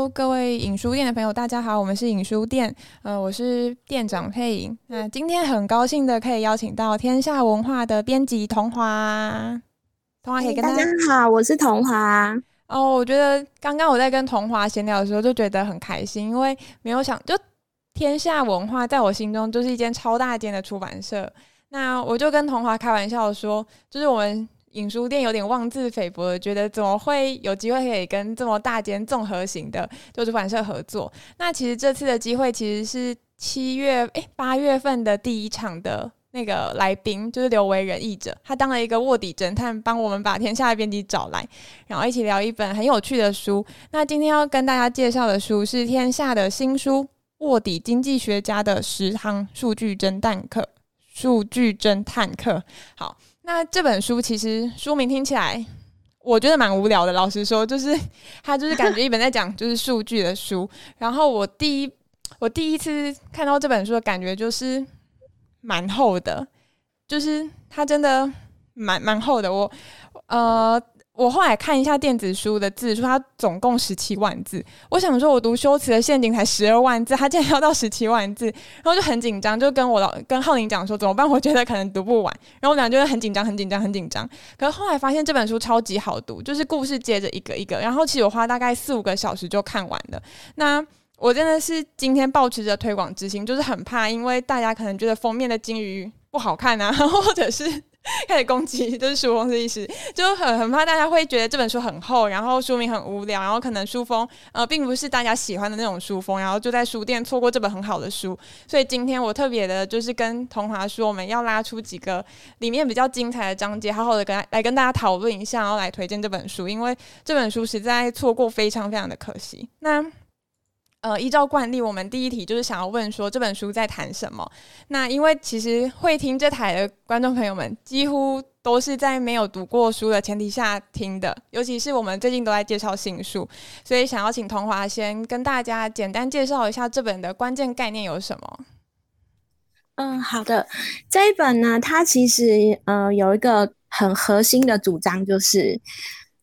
Hello，各位影书店的朋友，大家好，我们是影书店，呃，我是店长佩颖。那今天很高兴的可以邀请到天下文化的编辑桐华，桐华可以跟大家，大家好，我是桐华。哦，我觉得刚刚我在跟桐华闲聊的时候就觉得很开心，因为没有想就天下文化在我心中就是一间超大间的出版社。那我就跟桐华开玩笑说，就是我们。影书店有点妄自菲薄的，觉得怎么会有机会可以跟这么大间综合型的就出版社合作？那其实这次的机会其实是七月诶八月份的第一场的那个来宾，就是刘维仁译者，他当了一个卧底侦探，帮我们把天下的编辑找来，然后一起聊一本很有趣的书。那今天要跟大家介绍的书是天下的新书《卧底经济学家的十堂数据侦探课》。数据侦探课，好。那这本书其实书名听起来，我觉得蛮无聊的。老实说，就是它就是感觉一本在讲就是数据的书。然后我第一我第一次看到这本书的感觉就是蛮厚的，就是它真的蛮蛮厚的。我呃。我后来看一下电子书的字数，它总共十七万字。我想说，我读《修辞的陷阱》才十二万字，它竟然要到十七万字，然后就很紧张，就跟我老跟浩宁讲说怎么办？我觉得可能读不完，然后我俩就会很紧张、很紧张、很紧张。可是后来发现这本书超级好读，就是故事接着一个一个，然后其实我花大概四五个小时就看完了。那我真的是今天抱持着推广之心，就是很怕，因为大家可能觉得封面的鲸鱼不好看啊，或者是。开始攻击，就是书封的意思，就很很怕大家会觉得这本书很厚，然后书名很无聊，然后可能书封呃并不是大家喜欢的那种书封，然后就在书店错过这本很好的书。所以今天我特别的就是跟桐华说，我们要拉出几个里面比较精彩的章节，好好的跟来跟大家讨论一下，然后来推荐这本书，因为这本书实在错过非常非常的可惜。那。呃，依照惯例，我们第一题就是想要问说这本书在谈什么。那因为其实会听这台的观众朋友们，几乎都是在没有读过书的前提下听的，尤其是我们最近都在介绍新书，所以想要请桐华先跟大家简单介绍一下这本的关键概念有什么。嗯，好的，这一本呢，它其实呃有一个很核心的主张，就是。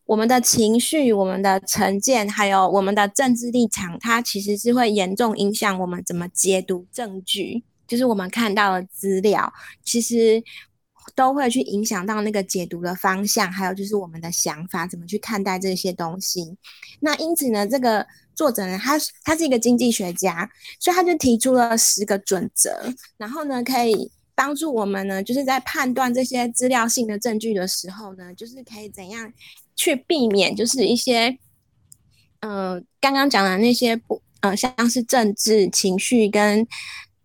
我们的情绪、我们的成见，还有我们的政治立场，它其实是会严重影响我们怎么解读证据。就是我们看到的资料，其实都会去影响到那个解读的方向，还有就是我们的想法怎么去看待这些东西。那因此呢，这个作者呢，他他是一个经济学家，所以他就提出了十个准则，然后呢，可以帮助我们呢，就是在判断这些资料性的证据的时候呢，就是可以怎样。去避免就是一些，呃，刚刚讲的那些不，呃，像是政治情绪跟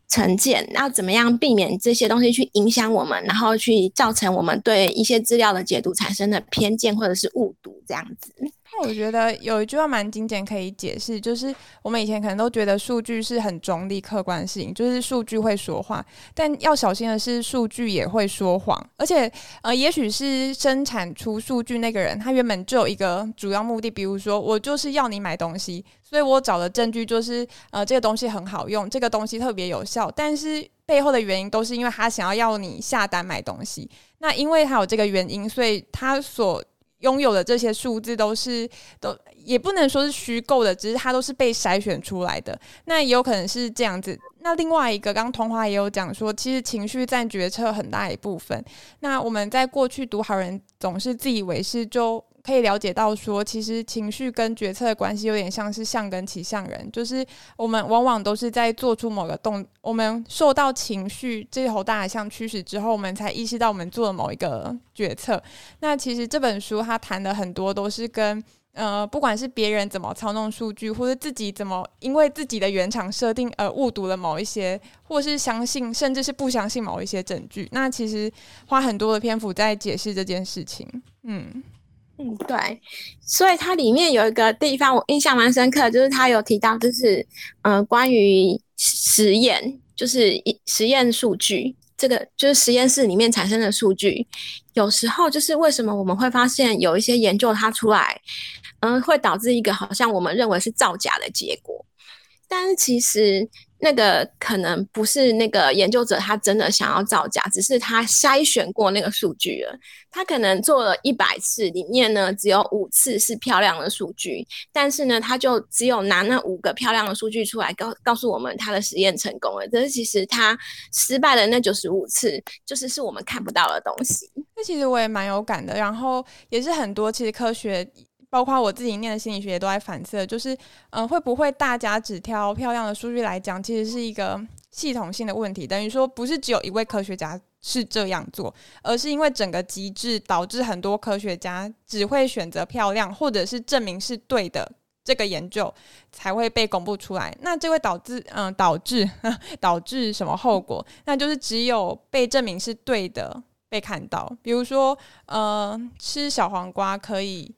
成见，要怎么样避免这些东西去影响我们，然后去造成我们对一些资料的解读产生的偏见或者是误读这样子。那我觉得有一句话蛮经典，可以解释，就是我们以前可能都觉得数据是很中立、客观性，就是数据会说话。但要小心的是，数据也会说谎。而且，呃，也许是生产出数据那个人，他原本就有一个主要目的，比如说，我就是要你买东西，所以我找的证据就是，呃，这个东西很好用，这个东西特别有效。但是背后的原因都是因为他想要要你下单买东西。那因为他有这个原因，所以他所拥有的这些数字都是都也不能说是虚构的，只是它都是被筛选出来的。那也有可能是这样子。那另外一个，刚刚桐华也有讲说，其实情绪占决策很大一部分。那我们在过去读好人总是自以为是就。可以了解到说，其实情绪跟决策的关系有点像是象跟骑象人，就是我们往往都是在做出某个动，我们受到情绪这头大象驱使之后，我们才意识到我们做了某一个决策。那其实这本书它谈的很多都是跟呃，不管是别人怎么操弄数据，或者自己怎么因为自己的原厂设定而误读了某一些，或是相信甚至是不相信某一些证据。那其实花很多的篇幅在解释这件事情，嗯。嗯，对，所以它里面有一个地方我印象蛮深刻，就是他有提到，就是呃，关于实验，就是实验数据，这个就是实验室里面产生的数据，有时候就是为什么我们会发现有一些研究它出来，嗯、会导致一个好像我们认为是造假的结果，但是其实。那个可能不是那个研究者他真的想要造假，只是他筛选过那个数据了。他可能做了一百次，里面呢只有五次是漂亮的数据，但是呢他就只有拿那五个漂亮的数据出来告告诉我们他的实验成功了。但是其实他失败的那九十五次，就是是我们看不到的东西。那其实我也蛮有感的，然后也是很多其实科学。包括我自己念的心理学也都在反思，就是，嗯、会不会大家只挑漂亮的数据来讲，其实是一个系统性的问题。等于说，不是只有一位科学家是这样做，而是因为整个机制导致很多科学家只会选择漂亮，或者是证明是对的这个研究才会被公布出来。那这会导致，嗯、导致 导致什么后果？那就是只有被证明是对的被看到。比如说，呃，吃小黄瓜可以。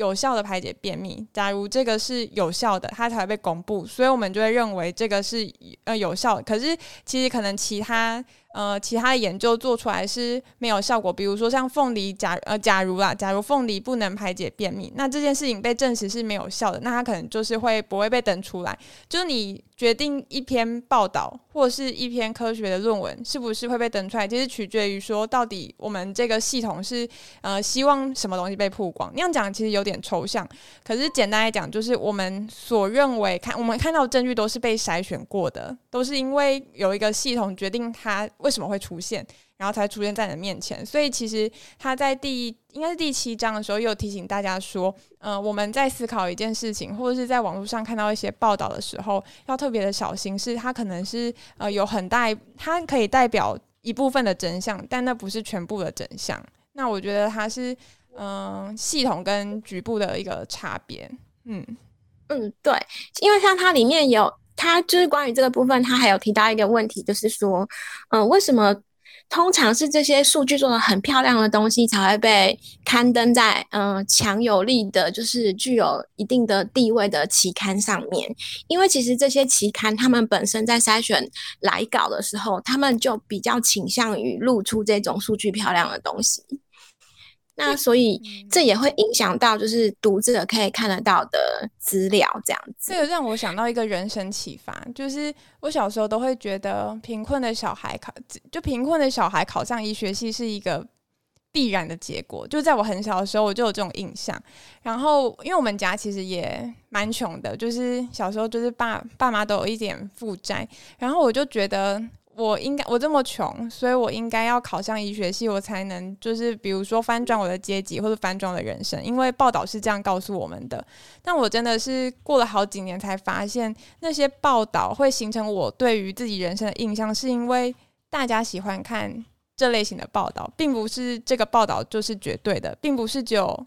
有效的排解便秘，假如这个是有效的，它才会被公布，所以我们就会认为这个是呃有效。可是其实可能其他。呃，其他的研究做出来是没有效果，比如说像凤梨，假呃，假如啊，假如凤梨不能排解便秘，那这件事情被证实是没有效的，那它可能就是会不会被登出来？就是你决定一篇报道或是一篇科学的论文是不是会被登出来，其实取决于说到底我们这个系统是呃希望什么东西被曝光。那样讲其实有点抽象，可是简单来讲，就是我们所认为看我们看到证据都是被筛选过的，都是因为有一个系统决定它。为什么会出现，然后才出现在你的面前？所以其实他在第应该是第七章的时候，又提醒大家说，呃，我们在思考一件事情，或者是在网络上看到一些报道的时候，要特别的小心，是它可能是呃有很大，它可以代表一部分的真相，但那不是全部的真相。那我觉得它是嗯、系统跟局部的一个差别。嗯嗯，对，因为像它里面有。他就是关于这个部分，他还有提到一个问题，就是说，嗯、为什么通常是这些数据做的很漂亮的东西才会被刊登在嗯、强有力的，就是具有一定的地位的期刊上面？因为其实这些期刊他们本身在筛选来稿的时候，他们就比较倾向于露出这种数据漂亮的东西。那所以这也会影响到，就是读者可以看得到的资料，这样子。这个让我想到一个人生启发，就是我小时候都会觉得，贫困的小孩考就贫困的小孩考上医学系是一个必然的结果。就在我很小的时候，我就有这种印象。然后，因为我们家其实也蛮穷的，就是小时候就是爸爸妈都有一点负债，然后我就觉得。我应该我这么穷，所以我应该要考上医学系，我才能就是比如说翻转我的阶级或者翻转我的人生，因为报道是这样告诉我们的。但我真的是过了好几年才发现，那些报道会形成我对于自己人生的印象，是因为大家喜欢看这类型的报道，并不是这个报道就是绝对的，并不是只有。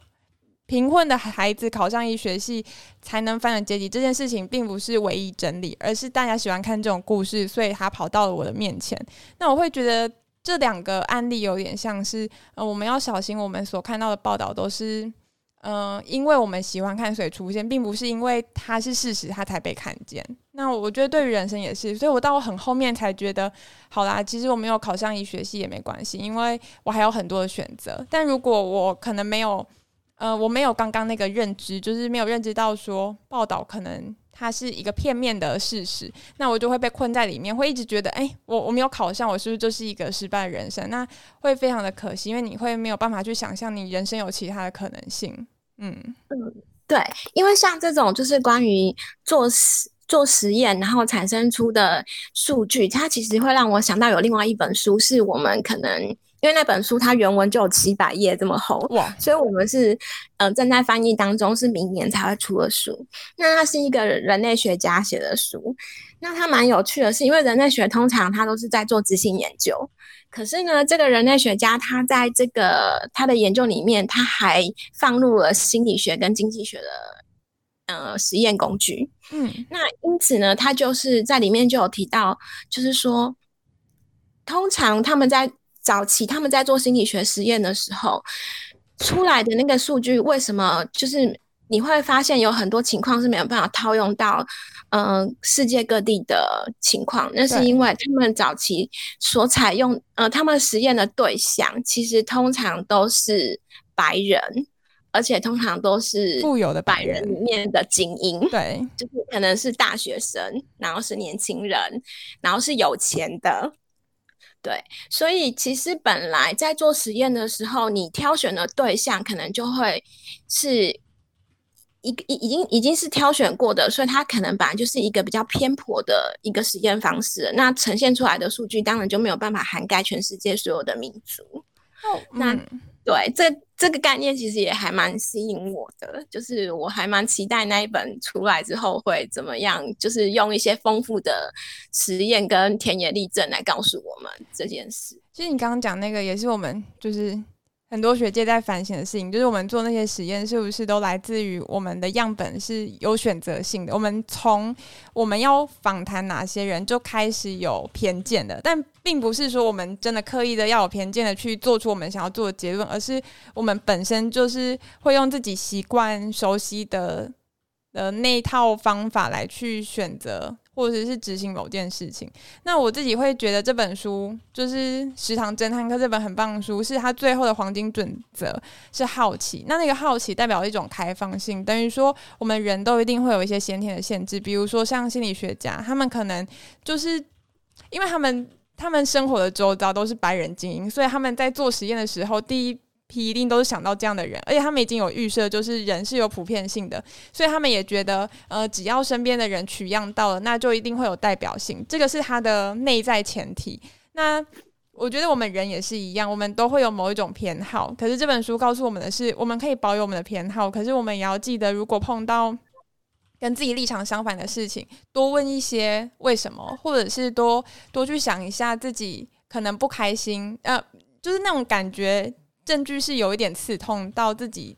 贫困的孩子考上医学系才能翻转阶级，这件事情并不是唯一真理，而是大家喜欢看这种故事，所以他跑到了我的面前。那我会觉得这两个案例有点像是，呃，我们要小心，我们所看到的报道都是，嗯、呃，因为我们喜欢看所以出现，并不是因为它是事实，它才被看见。那我觉得对于人生也是，所以我到很后面才觉得，好啦，其实我没有考上医学系也没关系，因为我还有很多的选择。但如果我可能没有。呃，我没有刚刚那个认知，就是没有认知到说报道可能它是一个片面的事实，那我就会被困在里面，会一直觉得，哎，我我没有考上，我是不是就是一个失败人生？那会非常的可惜，因为你会没有办法去想象你人生有其他的可能性。嗯嗯，对，因为像这种就是关于做实做实验，然后产生出的数据，它其实会让我想到有另外一本书，是我们可能。因为那本书它原文就有七百页这么厚哇，所以我们是呃正在翻译当中，是明年才会出的书。那它是一个人类学家写的书，那它蛮有趣的是，因为人类学通常它都是在做执行研究，可是呢，这个人类学家他在这个他的研究里面，他还放入了心理学跟经济学的呃实验工具。嗯，那因此呢，他就是在里面就有提到，就是说，通常他们在早期他们在做心理学实验的时候，出来的那个数据，为什么就是你会发现有很多情况是没有办法套用到，嗯、呃，世界各地的情况？那是因为他们早期所采用，呃，他们实验的对象其实通常都是白人，而且通常都是富有的白人里面的精英，对，就是可能是大学生，然后是年轻人，然后是有钱的，对，所以其实本来在做实验的时候，你挑选的对象可能就会是一个已已经已经是挑选过的，所以它可能本来就是一个比较偏颇的一个实验方式，那呈现出来的数据当然就没有办法涵盖全世界所有的民族。哦，那。嗯对，这这个概念其实也还蛮吸引我的，就是我还蛮期待那一本出来之后会怎么样，就是用一些丰富的实验跟田野例证来告诉我们这件事。其实你刚刚讲那个也是我们就是。很多学界在反省的事情，就是我们做那些实验是不是都来自于我们的样本是有选择性的？我们从我们要访谈哪些人就开始有偏见的，但并不是说我们真的刻意的要有偏见的去做出我们想要做的结论，而是我们本身就是会用自己习惯熟悉的呃那一套方法来去选择。或者是执行某件事情，那我自己会觉得这本书就是《食堂侦探课》这本很棒的书，是它最后的黄金准则是好奇。那那个好奇代表一种开放性，等于说我们人都一定会有一些先天的限制，比如说像心理学家，他们可能就是因为他们他们生活的周遭都是白人精英，所以他们在做实验的时候，第一。一定都是想到这样的人，而且他们已经有预设，就是人是有普遍性的，所以他们也觉得，呃，只要身边的人取样到了，那就一定会有代表性，这个是他的内在前提。那我觉得我们人也是一样，我们都会有某一种偏好，可是这本书告诉我们的是，我们可以保有我们的偏好，可是我们也要记得，如果碰到跟自己立场相反的事情，多问一些为什么，或者是多多去想一下自己可能不开心，呃，就是那种感觉。证据是有一点刺痛到自己，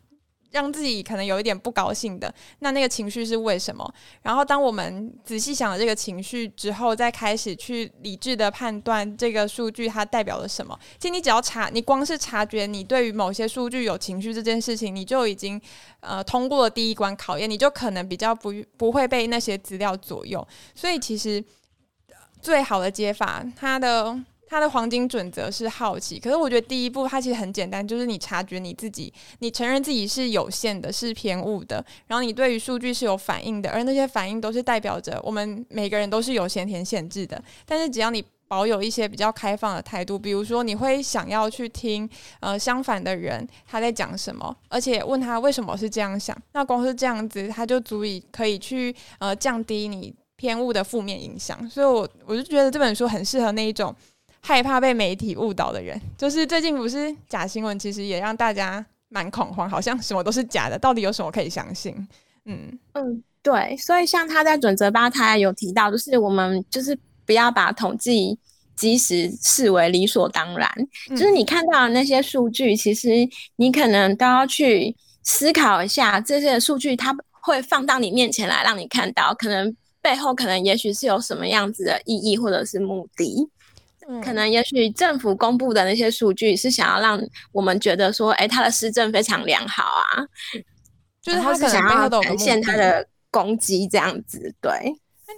让自己可能有一点不高兴的。那那个情绪是为什么？然后当我们仔细想了这个情绪之后，再开始去理智的判断这个数据它代表了什么。其实你只要察，你光是察觉你对于某些数据有情绪这件事情，你就已经呃通过了第一关考验，你就可能比较不不会被那些资料左右。所以其实最好的解法，它的。他的黄金准则是好奇，可是我觉得第一步它其实很简单，就是你察觉你自己，你承认自己是有限的，是偏误的，然后你对于数据是有反应的，而那些反应都是代表着我们每个人都是有先天限制的。但是只要你保有一些比较开放的态度，比如说你会想要去听呃相反的人他在讲什么，而且问他为什么是这样想，那光是这样子他就足以可以去呃降低你偏误的负面影响。所以我我就觉得这本书很适合那一种。害怕被媒体误导的人，就是最近不是假新闻，其实也让大家蛮恐慌，好像什么都是假的，到底有什么可以相信？嗯嗯，对，所以像他在准则八，他有提到，就是我们就是不要把统计即时视为理所当然，嗯、就是你看到的那些数据，其实你可能都要去思考一下，这些数据它会放到你面前来让你看到，可能背后可能也许是有什么样子的意义或者是目的。可能也许政府公布的那些数据是想要让我们觉得说，哎，他的施政非常良好啊，就是他是想要展现他的攻击这样子。对，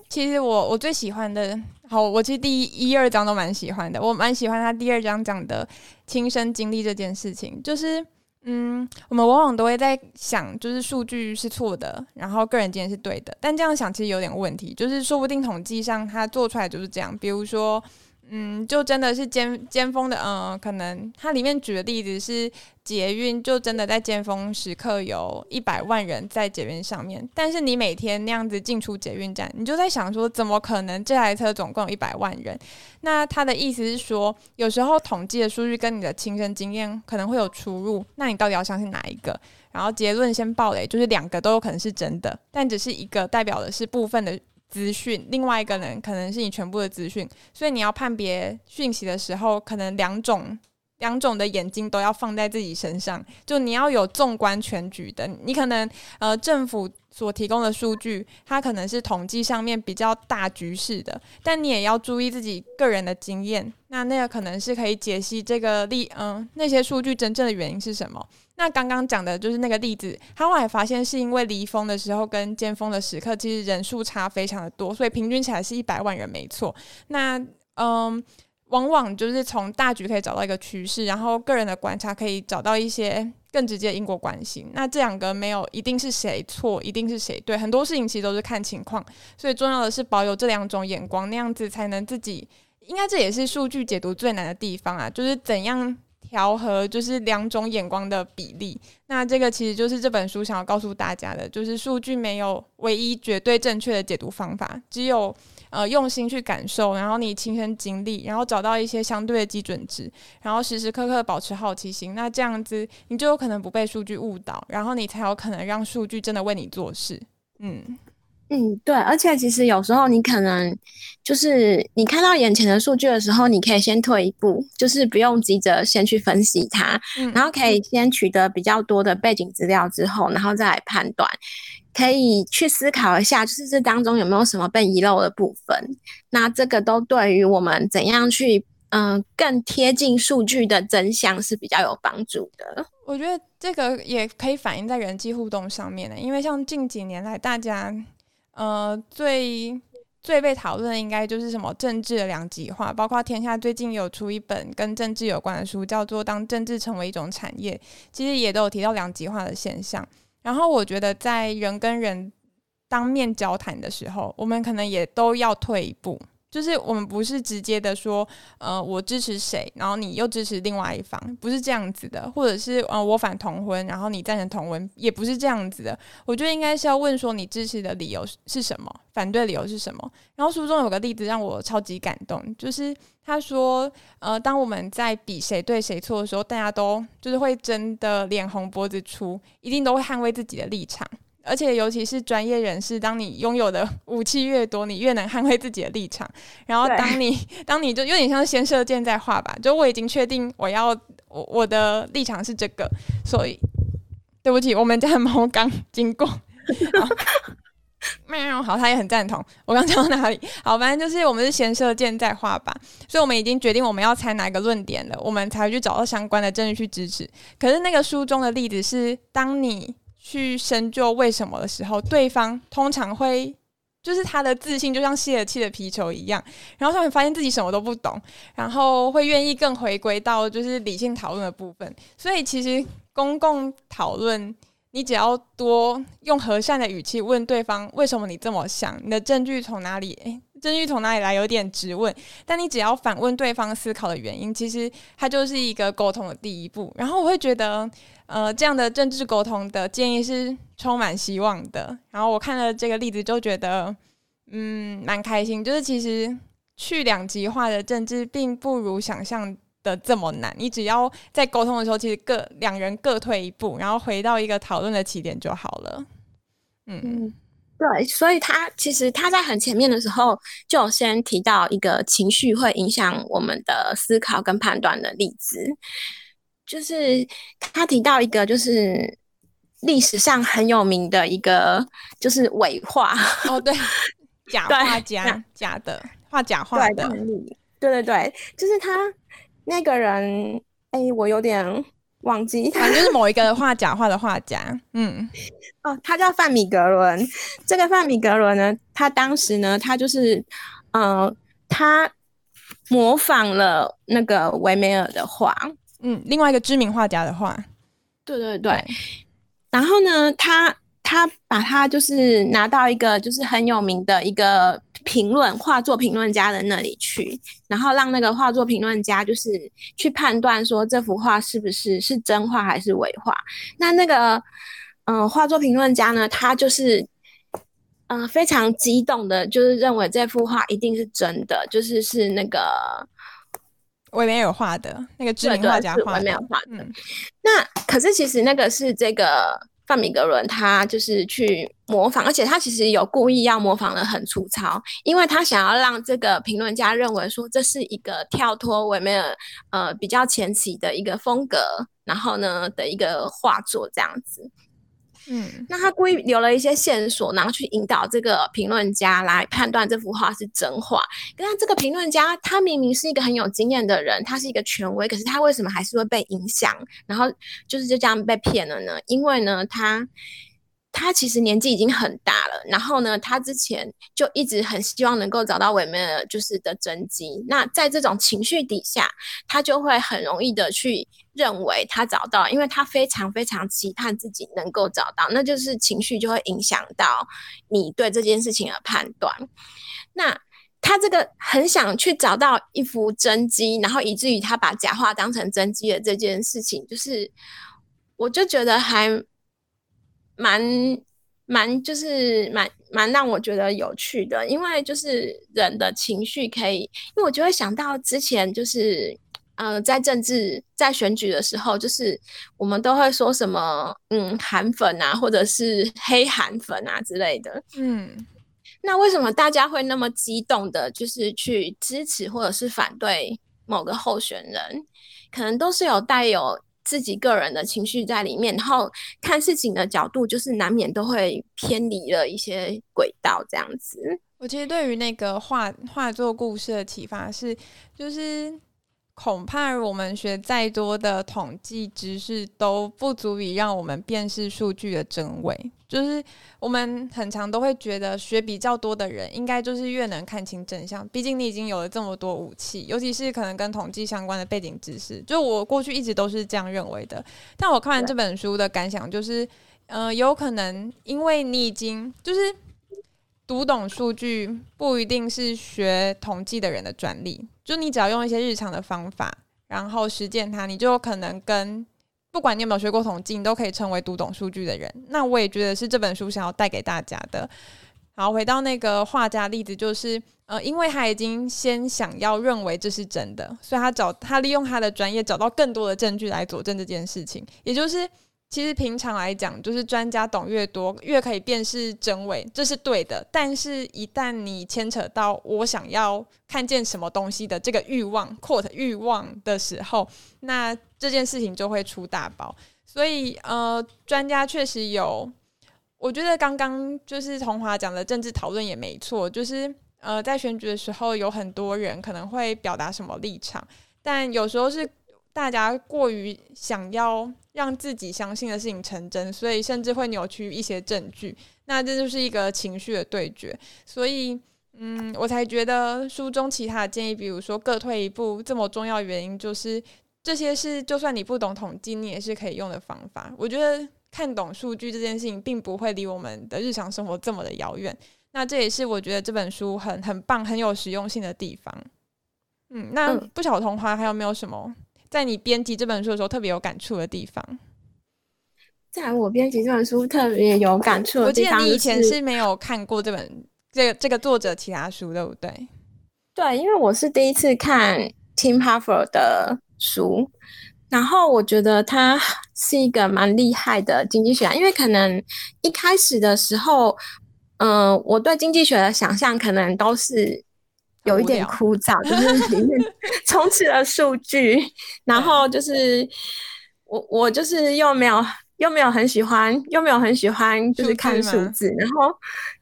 其实我我最喜欢的，好，我其实第一一二章都蛮喜欢的，我蛮喜欢他第二章讲的亲身经历这件事情，就是嗯，我们往往都会在想，就是数据是错的，然后个人经验是对的，但这样想其实有点问题，就是说不定统计上他做出来就是这样，比如说。嗯，就真的是尖尖峰的，嗯、呃，可能它里面举的例子是捷运，就真的在尖峰时刻有一百万人在捷运上面，但是你每天那样子进出捷运站，你就在想说，怎么可能这台车总共有一百万人？那他的意思是说，有时候统计的数据跟你的亲身经验可能会有出入，那你到底要相信哪一个？然后结论先爆雷，就是两个都有可能是真的，但只是一个代表的是部分的。资讯，另外一个人可能是你全部的资讯，所以你要判别讯息的时候，可能两种两种的眼睛都要放在自己身上，就你要有纵观全局的。你可能呃政府所提供的数据，它可能是统计上面比较大局势的，但你也要注意自己个人的经验。那那个可能是可以解析这个例，嗯、那些数据真正的原因是什么？那刚刚讲的就是那个例子，他后来发现是因为离峰的时候跟尖峰的时刻，其实人数差非常的多，所以平均起来是一百万人没错。那嗯，往往就是从大局可以找到一个趋势，然后个人的观察可以找到一些更直接因果关系。那这两个没有一定是谁错，一定是谁对，很多事情其实都是看情况。所以重要的是保有这两种眼光，那样子才能自己。应该这也是数据解读最难的地方啊，就是怎样调和就是两种眼光的比例。那这个其实就是这本书想要告诉大家的，就是数据没有唯一绝对正确的解读方法，只有呃用心去感受，然后你亲身经历，然后找到一些相对的基准值，然后时时刻刻保持好奇心。那这样子你就有可能不被数据误导，然后你才有可能让数据真的为你做事。嗯。嗯，对，而且其实有时候你可能就是你看到眼前的数据的时候，你可以先退一步，就是不用急着先去分析它，嗯，然后可以先取得比较多的背景资料之后，然后再来判断，可以去思考一下，就是这当中有没有什么被遗漏的部分。那这个都对于我们怎样去嗯、呃、更贴近数据的真相是比较有帮助的。我觉得这个也可以反映在人际互动上面的，因为像近几年来大家。呃，最最被讨论的应该就是什么政治的两极化，包括天下最近有出一本跟政治有关的书，叫做《当政治成为一种产业》，其实也都有提到两极化的现象。然后我觉得，在人跟人当面交谈的时候，我们可能也都要退一步。就是我们不是直接的说，呃，我支持谁，然后你又支持另外一方，不是这样子的，或者是呃，我反同婚，然后你赞成同婚，也不是这样子的。我觉得应该是要问说，你支持的理由是什么，反对理由是什么。然后书中有个例子让我超级感动，就是他说，呃，当我们在比谁对谁错的时候，大家都就是会争的脸红脖子粗，一定都会捍卫自己的立场。而且，尤其是专业人士，当你拥有的武器越多，你越能捍卫自己的立场。然后，当你 当你就有点像先射箭再画吧，就我已经确定我要我我的立场是这个，所以对不起，我们家的猫刚经过，喵，好，他也很赞同。我刚讲到哪里？好，反正就是我们是先射箭再画吧，所以我们已经决定我们要猜哪个论点了，我们才会去找到相关的证据去支持。可是那个书中的例子是，当你。去深究为什么的时候，对方通常会就是他的自信就像泄了气的皮球一样，然后他会发现自己什么都不懂，然后会愿意更回归到就是理性讨论的部分。所以其实公共讨论，你只要多用和善的语气问对方为什么你这么想，你的证据从哪里？诶，证据从哪里来？有点质问，但你只要反问对方思考的原因，其实它就是一个沟通的第一步。然后我会觉得。呃，这样的政治沟通的建议是充满希望的。然后我看了这个例子，就觉得，嗯，蛮开心。就是其实去两极化的政治，并不如想象的这么难。你只要在沟通的时候，其实各两人各退一步，然后回到一个讨论的起点就好了。嗯，对。所以他其实他在很前面的时候，就先提到一个情绪会影响我们的思考跟判断的例子。就是他提到一个，就是历史上很有名的一个，就是伪画哦，对，假画家，假的画假画的，对对对，就是他那个人，哎，我有点忘记，反正就是某一个 画假画的画家，嗯，哦，他叫范米格伦。这个范米格伦呢，他当时呢，他就是，嗯、呃，他模仿了那个维梅尔的画。嗯，另外一个知名画家的画，对对对。然后呢，他他把他就是拿到一个就是很有名的一个评论画作评论家的那里去，然后让那个画作评论家就是去判断说这幅画是不是是真画还是伪画。那那个嗯、呃，画作评论家呢，他就是嗯、呃、非常激动的，就是认为这幅画一定是真的，就是是那个。维梅尔画的那个知名画家画的，的，嗯，那可是其实那个是这个范米格伦，他就是去模仿，而且他其实有故意要模仿的很粗糙，因为他想要让这个评论家认为说这是一个跳脱维梅尔呃比较前期的一个风格，然后呢的一个画作这样子。嗯，那他故意留了一些线索，然后去引导这个评论家来判断这幅画是真画。可是这个评论家，他明明是一个很有经验的人，他是一个权威，可是他为什么还是会被影响？然后就是就这样被骗了呢？因为呢，他他其实年纪已经很大了，然后呢，他之前就一直很希望能够找到维梅尔就是的真迹。那在这种情绪底下，他就会很容易的去认为他找到，因为他非常非常期盼自己能够找到，那就是情绪就会影响到你对这件事情的判断。那他这个很想去找到一幅真迹，然后以至于他把假画当成真迹的这件事情，就是我就觉得还。蛮蛮就是蛮蛮让我觉得有趣的，因为就是人的情绪可以，因为我就会想到之前就是呃在政治在选举的时候，就是我们都会说什么嗯韩粉啊，或者是黑韩粉啊之类的，嗯，那为什么大家会那么激动的，就是去支持或者是反对某个候选人？可能都是有带有。自己个人的情绪在里面，然后看事情的角度，就是难免都会偏离了一些轨道，这样子。我其实对于那个画画作故事的启发是，就是。恐怕我们学再多的统计知识都不足以让我们辨识数据的真伪。就是我们很常都会觉得学比较多的人应该就是越能看清真相。毕竟你已经有了这么多武器，尤其是可能跟统计相关的背景知识。就我过去一直都是这样认为的。但我看完这本书的感想就是，呃，有可能因为你已经就是。读懂数据不一定是学统计的人的专利，就你只要用一些日常的方法，然后实践它，你就有可能跟不管你有没有学过统计，你都可以成为读懂数据的人。那我也觉得是这本书想要带给大家的。好，回到那个画家例子，就是呃，因为他已经先想要认为这是真的，所以他找他利用他的专业找到更多的证据来佐证这件事情，也就是。其实平常来讲，就是专家懂越多，越可以辨识真伪，这是对的。但是，一旦你牵扯到我想要看见什么东西的这个欲望 q u t 欲望的时候，那这件事情就会出大包。所以，呃，专家确实有，我觉得刚刚就是童华讲的政治讨论也没错，就是呃，在选举的时候，有很多人可能会表达什么立场，但有时候是。大家过于想要让自己相信的事情成真，所以甚至会扭曲一些证据。那这就是一个情绪的对决。所以，嗯，我才觉得书中其他的建议，比如说各退一步，这么重要的原因就是这些是就算你不懂统计，你也是可以用的方法。我觉得看懂数据这件事情，并不会离我们的日常生活这么的遥远。那这也是我觉得这本书很很棒、很有实用性的地方。嗯，那不晓得童华还有没有什么？在你编辑这本书的时候，特别有感触的地方。在我编辑这本书特别有感触的地方，我记得你以前是没有看过这本这个这个作者其他书，对不对？对，因为我是第一次看 Tim Harford 的书，然后我觉得他是一个蛮厉害的经济学家，因为可能一开始的时候，嗯、呃，我对经济学的想象可能都是。有一点枯燥，就是里面充斥了数据，然后就是我我就是又没有又没有很喜欢，又没有很喜欢就是看数字，然后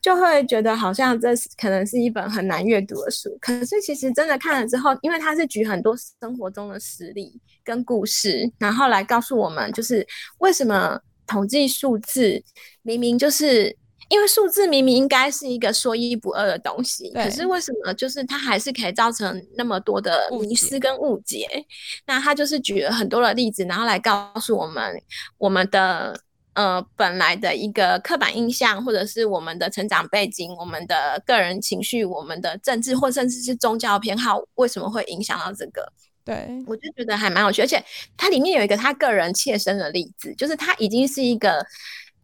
就会觉得好像这是可能是一本很难阅读的书。可是其实真的看了之后，因为它是举很多生活中的实例跟故事，然后来告诉我们，就是为什么统计数字明明就是。因为数字明明应该是一个说一不二的东西，可是为什么就是它还是可以造成那么多的迷失跟误解？那他就是举了很多的例子，然后来告诉我们我们的呃本来的一个刻板印象，或者是我们的成长背景、我们的个人情绪、我们的政治或甚至是宗教偏好，为什么会影响到这个？对，我就觉得还蛮有趣，而且它里面有一个他个人切身的例子，就是他已经是一个。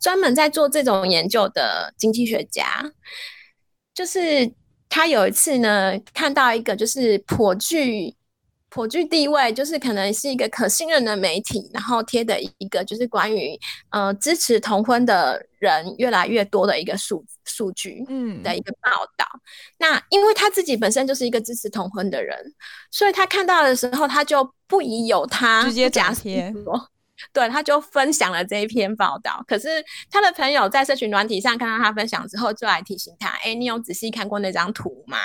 专门在做这种研究的经济学家，就是他有一次呢，看到一个就是颇具颇具地位，就是可能是一个可信任的媒体，然后贴的一个就是关于呃支持同婚的人越来越多的一个数数据，嗯，的一个报道。嗯、那因为他自己本身就是一个支持同婚的人，所以他看到的时候，他就不疑有他，直接假贴。对，他就分享了这一篇报道。可是他的朋友在社群软体上看到他分享之后，就来提醒他：“哎，你有仔细看过那张图吗？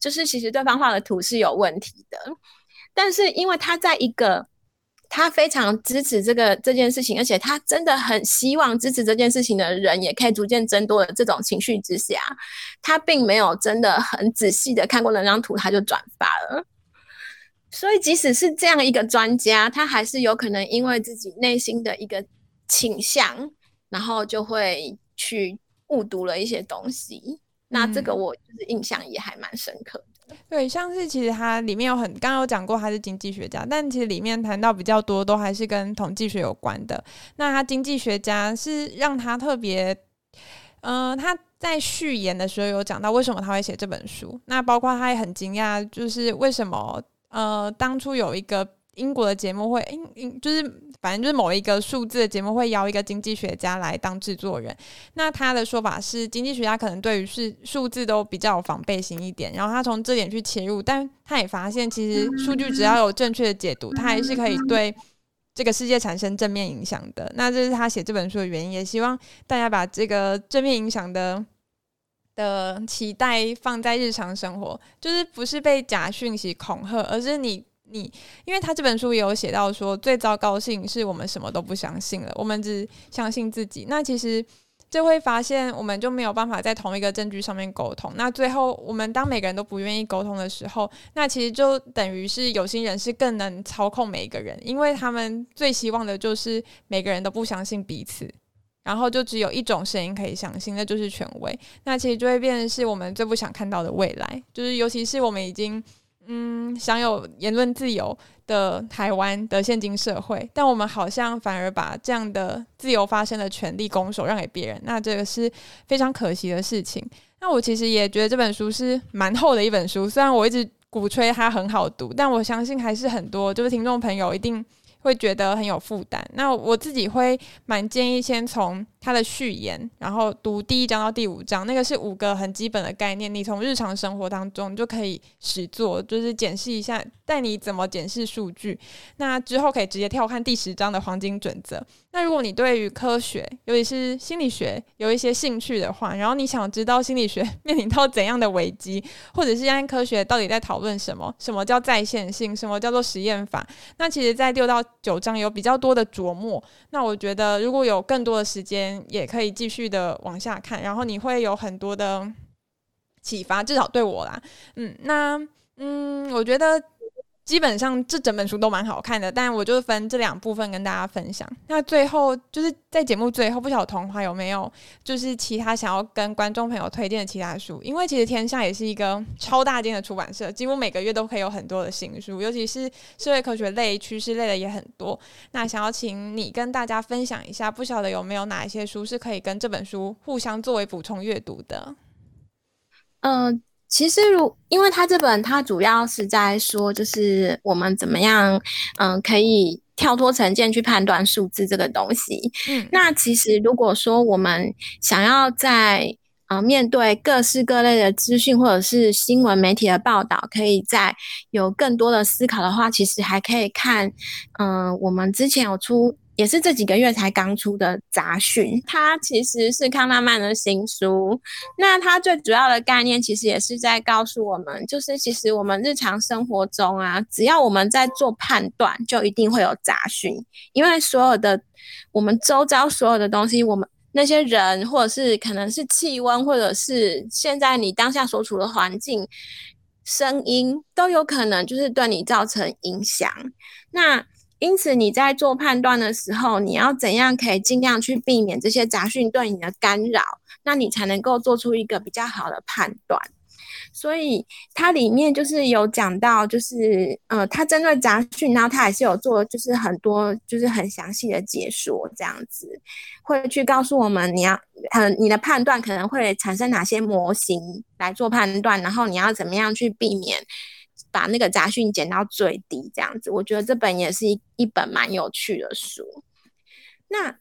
就是其实对方画的图是有问题的。但是因为他在一个他非常支持这个这件事情，而且他真的很希望支持这件事情的人也可以逐渐增多的这种情绪之下，他并没有真的很仔细的看过那张图，他就转发了。所以即使是这样一个专家，他还是有可能因为自己内心的一个倾向，然后就会去误读了一些东西。那这个我就是印象也还蛮深刻的。对，像是其实它里面有很，刚刚有讲过他是经济学家，但其实里面谈到比较多都还是跟统计学有关的。那他经济学家是让他特别，嗯、呃，他在序言的时候有讲到为什么他会写这本书。那包括他也很惊讶，就是为什么呃当初有一个英国的节目会，英英就是。反正就是某一个数字的节目会邀一个经济学家来当制作人，那他的说法是，经济学家可能对于是数字都比较有防备心一点，然后他从这点去切入，但他也发现，其实数据只要有正确的解读，他还是可以对这个世界产生正面影响的。那这是他写这本书的原因，也希望大家把这个正面影响的的期待放在日常生活，就是不是被假讯息恐吓，而是你。你，因为他这本书也有写到说，最糟糕的事情是我们什么都不相信了，我们只相信自己。那其实就会发现，我们就没有办法在同一个证据上面沟通。那最后，我们当每个人都不愿意沟通的时候，那其实就等于是有心人士更能操控每一个人，因为他们最希望的就是每个人都不相信彼此，然后就只有一种声音可以相信，那就是权威。那其实就会变成是我们最不想看到的未来，就是尤其是我们已经。嗯，享有言论自由的台湾的现今社会，但我们好像反而把这样的自由发声的权利拱手让给别人，那这个是非常可惜的事情。那我其实也觉得这本书是蛮厚的一本书，虽然我一直鼓吹它很好读，但我相信还是很多就是听众朋友一定。会觉得很有负担。那我自己会蛮建议先从他的序言，然后读第一章到第五章，那个是五个很基本的概念，你从日常生活当中就可以实做，就是检视一下，带你怎么检视数据。那之后可以直接跳看第十章的黄金准则。那如果你对于科学，尤其是心理学有一些兴趣的话，然后你想知道心理学面临到怎样的危机，或者是现在科学到底在讨论什么？什么叫再现性？什么叫做实验法？那其实，在六到九章有比较多的琢磨。那我觉得，如果有更多的时间，也可以继续的往下看，然后你会有很多的启发。至少对我啦，嗯，那嗯，我觉得。基本上这整本书都蛮好看的，但我就分这两部分跟大家分享。那最后就是在节目最后，不晓得童话有没有就是其他想要跟观众朋友推荐的其他书？因为其实天下也是一个超大间的出版社，几乎每个月都可以有很多的新书，尤其是社会科学类、趋势类的也很多。那想要请你跟大家分享一下，不晓得有没有哪一些书是可以跟这本书互相作为补充阅读的？嗯、其实，如因为他这本，他主要是在说，就是我们怎么样，嗯、呃，可以跳脱成见去判断数字这个东西。嗯，那其实如果说我们想要在啊、呃、面对各式各类的资讯或者是新闻媒体的报道，可以在有更多的思考的话，其实还可以看，嗯、呃，我们之前有出。也是这几个月才刚出的杂讯，它其实是康纳曼的新书。那它最主要的概念，其实也是在告诉我们，就是其实我们日常生活中啊，只要我们在做判断，就一定会有杂讯。因为所有的我们周遭所有的东西，我们那些人，或者是可能是气温，或者是现在你当下所处的环境、声音，都有可能就是对你造成影响。那因此，你在做判断的时候，你要怎样可以尽量去避免这些杂讯对你的干扰，那你才能够做出一个比较好的判断。所以它里面就是有讲到，就是呃，它针对杂讯，然后它还是有做，就是很多就是很详细的解说，这样子会去告诉我们你要呃你的判断可能会产生哪些模型来做判断，然后你要怎么样去避免。把那个杂讯减到最低，这样子，我觉得这本也是一一本蛮有趣的书。那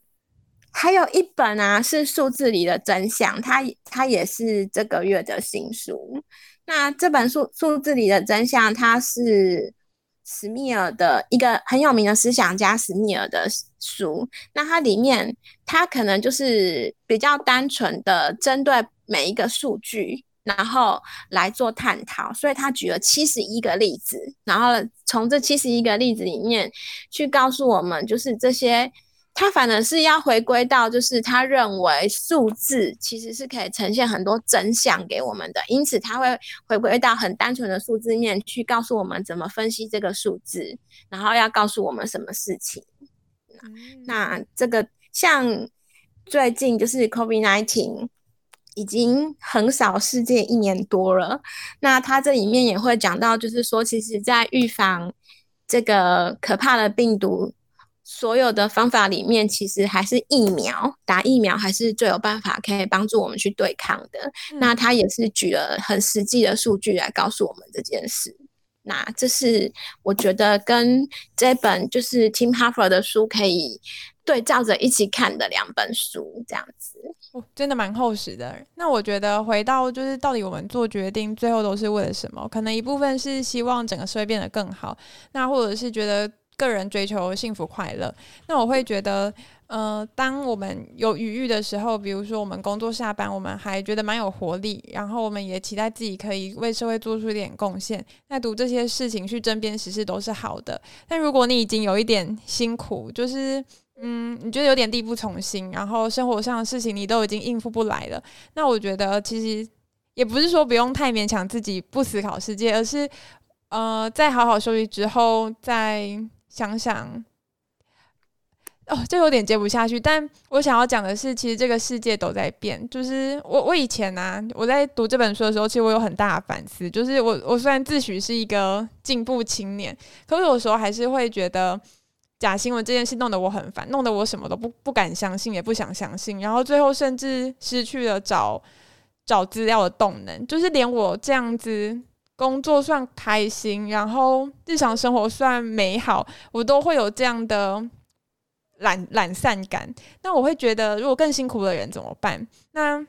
还有一本啊，是数字里的真相，它它也是这个月的新书。那这本数数字里的真相，它是史密尔的一个很有名的思想家史密尔的书。那它里面，它可能就是比较单纯的针对每一个数据。然后来做探讨。所以他举了七十一个例子，然后从这七十一个例子里面去告诉我们，就是这些。他反而是要回归到，就是他认为数字其实是可以呈现很多真相给我们的，因此他会回归到很单纯的数字面去告诉我们怎么分析这个数字，然后要告诉我们什么事情。嗯、那这个像最近就是 COVID-19 已经横扫世界一年多了，那他这里面也会讲到，就是说其实在预防这个可怕的病毒。所有的方法里面，其实还是疫苗，打疫苗还是最有办法可以帮助我们去对抗的。嗯、那他也是举了很实际的数据来告诉我们这件事。那这是我觉得跟这本就是 Tim Harford 的书可以对照着一起看的两本书，这样子。哦，真的蛮厚实的。那我觉得回到就是到底我们做决定最后都是为了什么？可能一部分是希望整个社会变得更好，那或者是觉得。个人追求幸福快乐，那我会觉得，呃，当我们有余裕的时候，比如说我们工作下班，我们还觉得蛮有活力，然后我们也期待自己可以为社会做出一点贡献，那读这些事情去争辩时事都是好的。但如果你已经有一点辛苦，就是嗯，你觉得有点力不从心，然后生活上的事情你都已经应付不来了，那我觉得其实也不是说不用太勉强自己不思考世界，而是呃，在好好休息之后再。想想，哦，这有点接不下去。但我想要讲的是，其实这个世界都在变。就是我，我以前呢、啊，我在读这本书的时候，其实我有很大的反思。就是我，我虽然自诩是一个进步青年，可是有时候还是会觉得假新闻这件事弄得我很烦，弄得我什么都不不敢相信，也不想相信。然后最后甚至失去了找找资料的动能，就是连我这样子。工作算开心，然后日常生活算美好，我都会有这样的懒懒散感。那我会觉得，如果更辛苦的人怎么办？那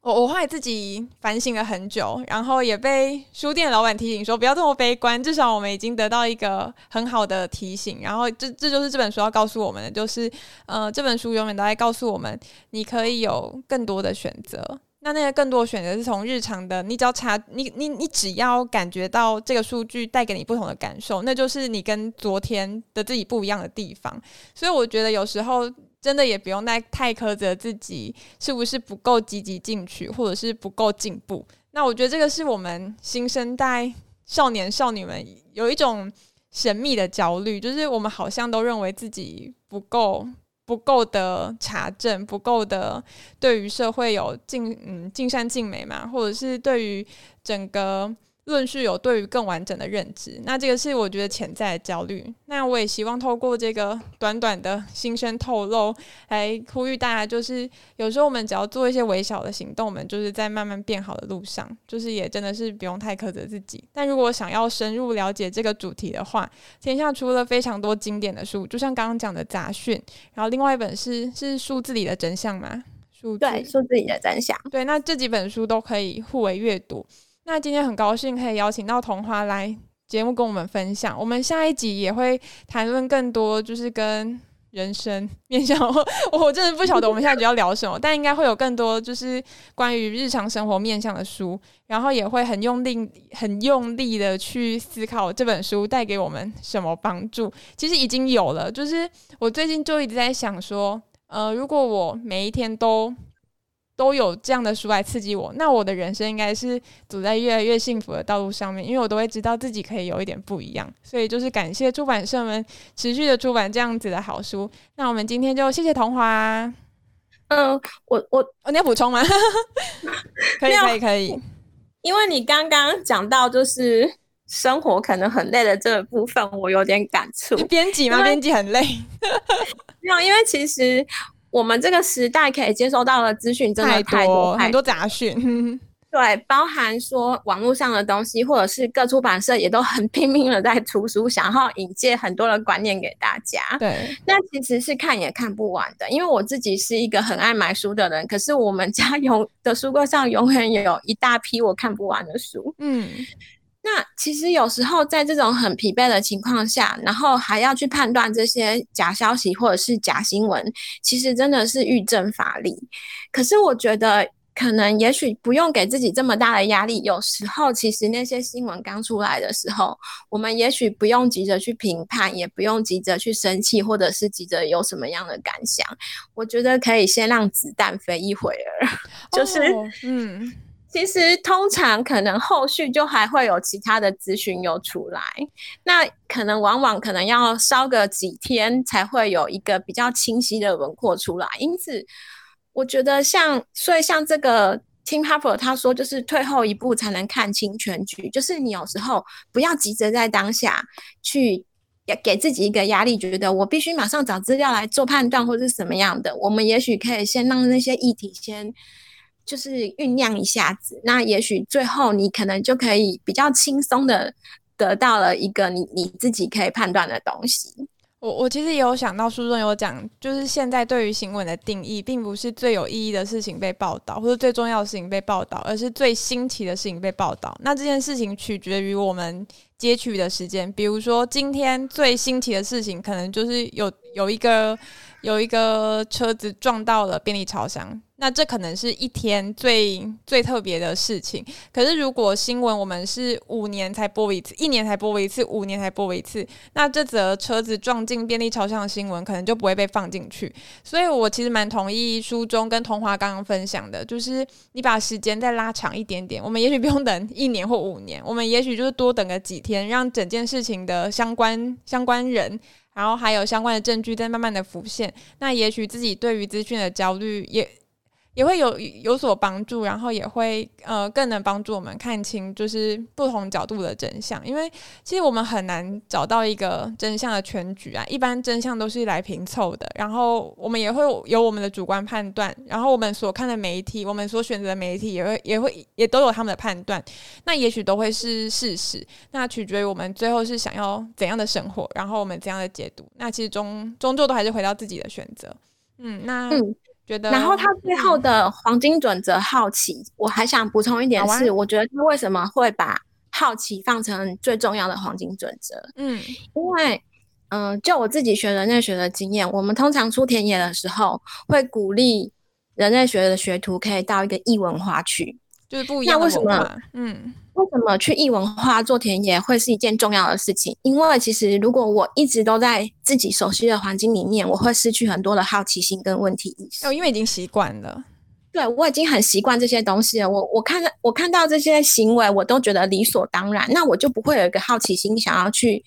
我我后来自己反省了很久，然后也被书店老板提醒说不要这么悲观。至少我们已经得到一个很好的提醒。然后这这就是这本书要告诉我们的，就是呃，这本书永远都在告诉我们，你可以有更多的选择。那那些更多选择是从日常的，你只要查，你你你只要感觉到这个数据带给你不同的感受，那就是你跟昨天的自己不一样的地方。所以我觉得有时候真的也不用太太苛责自己是不是不够积极进取，或者是不够进步。那我觉得这个是我们新生代少年少女们有一种神秘的焦虑，就是我们好像都认为自己不够。不够的查证，不够的对于社会有尽嗯尽善尽美嘛，或者是对于整个。论述有对于更完整的认知，那这个是我觉得潜在的焦虑。那我也希望透过这个短短的心声透露，来呼吁大家，就是有时候我们只要做一些微小的行动，我们就是在慢慢变好的路上，就是也真的是不用太苛责自己。但如果想要深入了解这个主题的话，天下出了非常多经典的书，就像刚刚讲的杂讯，然后另外一本是是数字里的真相嘛？数字对，数字里的真相。对，那这几本书都可以互为阅读。那今天很高兴可以邀请到童华来节目跟我们分享。我们下一集也会谈论更多，就是跟人生面向。我我真的不晓得我们下一集要聊什么，但应该会有更多就是关于日常生活面向的书，然后也会很用力、很用力的去思考这本书带给我们什么帮助。其实已经有了，就是我最近就一直在想说，呃，如果我每一天都。都有这样的书来刺激我，那我的人生应该是走在越来越幸福的道路上面，因为我都会知道自己可以有一点不一样，所以就是感谢出版社们持续的出版这样子的好书。那我们今天就谢谢童华。嗯，我我、哦、你要补充吗？可以可以可以，因为你刚刚讲到就是生活可能很累的这个部分，我有点感触。编辑吗？编辑很累。没有，因为其实。我们这个时代可以接收到的资讯真的太多，太多很多杂讯，对，包含说网络上的东西，或者是各出版社也都很拼命的在出书，想要引荐很多的观念给大家。对，那其实是看也看不完的，因为我自己是一个很爱买书的人，可是我们家永 的书柜上永远有一大批我看不完的书。嗯。那其实有时候在这种很疲惫的情况下，然后还要去判断这些假消息或者是假新闻，其实真的是欲振乏力。可是我觉得可能也许不用给自己这么大的压力。有时候，其实那些新闻刚出来的时候，我们也许不用急着去评判，也不用急着去生气，或者是急着有什么样的感想。我觉得可以先让子弹飞一会儿，就是、嗯。其实通常可能后续就还会有其他的咨询有出来，那可能往往可能要烧个几天才会有一个比较清晰的轮廓出来。因此，我觉得像所以像这个 Tim Harper 他说，就是退后一步才能看清全局，就是你有时候不要急着在当下去给自己一个压力，觉得我必须马上找资料来做判断或是什么样的。我们也许可以先让那些议题先。就是酝酿一下子，那也许最后你可能就可以比较轻松的得到了一个你你自己可以判断的东西。我我其实也有想到书中有讲，就是现在对于新闻的定义，并不是最有意义的事情被报道，或者最重要的事情被报道，而是最新奇的事情被报道。那这件事情取决于我们接取的时间，比如说今天最新奇的事情，可能就是有有一个有一个车子撞到了便利超商。那这可能是一天最最特别的事情。可是，如果新闻我们是五年才播一次，一年才播一次，五年才播一次，那这则车子撞进便利超商的新闻可能就不会被放进去。所以我其实蛮同意书中跟童华刚刚分享的，就是你把时间再拉长一点点，我们也许不用等一年或五年，我们也许就是多等个几天，让整件事情的相关相关人，然后还有相关的证据在慢慢的浮现。那也许自己对于资讯的焦虑也。也会有有所帮助，然后也会呃更能帮助我们看清就是不同角度的真相。因为其实我们很难找到一个真相的全局啊，一般真相都是来拼凑的。然后我们也会有我们的主观判断，然后我们所看的媒体，我们所选择的媒体也会也会也都有他们的判断。那也许都会是事实，那取决于我们最后是想要怎样的生活，然后我们怎样的解读。那其实终终究都还是回到自己的选择。嗯，那。觉得，然后他最后的黄金准则好奇，嗯、我还想补充一点是，我觉得他为什么会把好奇放成最重要的黄金准则？嗯，因为，嗯、呃，就我自己学人类学的经验，我们通常出田野的时候，会鼓励人类学的学徒可以到一个异文化去。就是不一样的。那为什么？嗯，为什么去异文化做田野会是一件重要的事情？因为其实如果我一直都在自己熟悉的环境里面，我会失去很多的好奇心跟问题意识。哦，因为已经习惯了。对，我已经很习惯这些东西了。我我看到我看到这些行为，我都觉得理所当然。那我就不会有一个好奇心，想要去。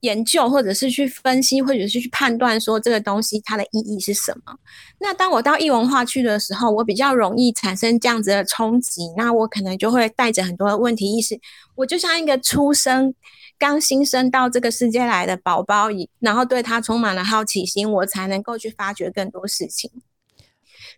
研究，或者是去分析，或者是去判断说这个东西它的意义是什么。那当我到异文化去的时候，我比较容易产生这样子的冲击。那我可能就会带着很多的问题意识，我就像一个出生刚新生到这个世界来的宝宝一，然后对他充满了好奇心，我才能够去发掘更多事情。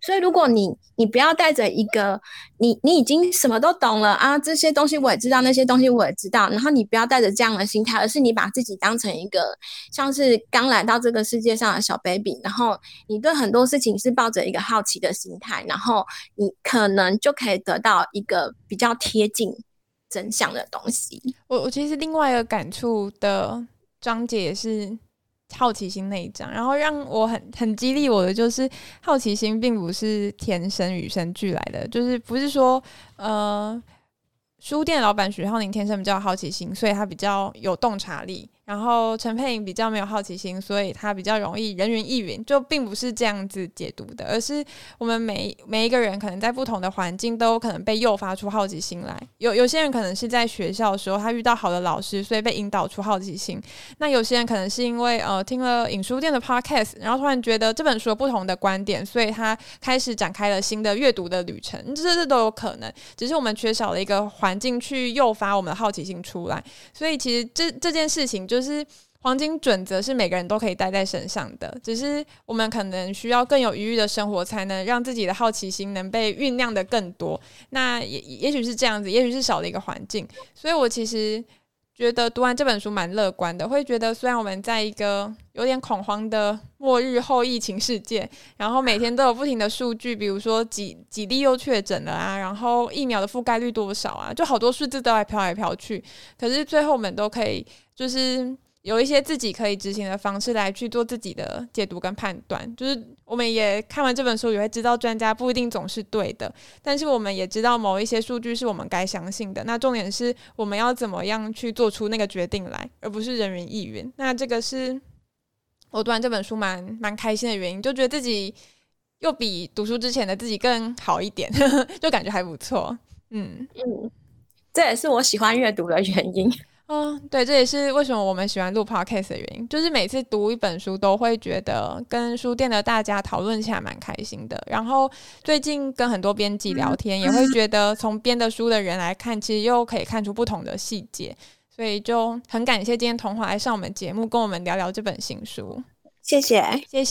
所以，如果你你不要带着一个你你已经什么都懂了啊，这些东西我也知道，那些东西我也知道，然后你不要带着这样的心态，而是你把自己当成一个像是刚来到这个世界上的小 baby，然后你对很多事情是抱着一个好奇的心态，然后你可能就可以得到一个比较贴近真相的东西。我我其实另外一个感触的章节也是。好奇心那一章，然后让我很很激励我的就是，好奇心并不是天生与生俱来的，就是不是说呃，书店老板许浩宁天生比较好奇心，所以他比较有洞察力。然后陈佩颖比较没有好奇心，所以他比较容易人云亦云，就并不是这样子解读的，而是我们每每一个人可能在不同的环境都可能被诱发出好奇心来。有有些人可能是在学校的时候，他遇到好的老师，所以被引导出好奇心。那有些人可能是因为呃听了影书店的 podcast，然后突然觉得这本书有不同的观点，所以他开始展开了新的阅读的旅程。这这都有可能，只是我们缺少了一个环境去诱发我们的好奇心出来。所以其实这这件事情。就是黄金准则是每个人都可以带在身上的，只是我们可能需要更有余裕的生活，才能让自己的好奇心能被酝酿的更多。那也也许是这样子，也许是少了一个环境。所以我其实觉得读完这本书蛮乐观的，会觉得虽然我们在一个有点恐慌的末日后疫情世界，然后每天都有不停的数据，比如说几几例又确诊了啊，然后疫苗的覆盖率多少啊，就好多数字都来飘来飘去。可是最后我们都可以。就是有一些自己可以执行的方式来去做自己的解读跟判断。就是我们也看完这本书，也会知道专家不一定总是对的，但是我们也知道某一些数据是我们该相信的。那重点是我们要怎么样去做出那个决定来，而不是人云亦云。那这个是我读完这本书蛮蛮开心的原因，就觉得自己又比读书之前的自己更好一点，就感觉还不错。嗯嗯。这也是我喜欢阅读的原因。哦，对，这也是为什么我们喜欢录 podcast 的原因。就是每次读一本书，都会觉得跟书店的大家讨论起来蛮开心的。然后最近跟很多编辑聊天，也会觉得从编的书的人来看，其实又可以看出不同的细节。所以就很感谢今天童华来上我们节目，跟我们聊聊这本新书。谢谢，谢谢。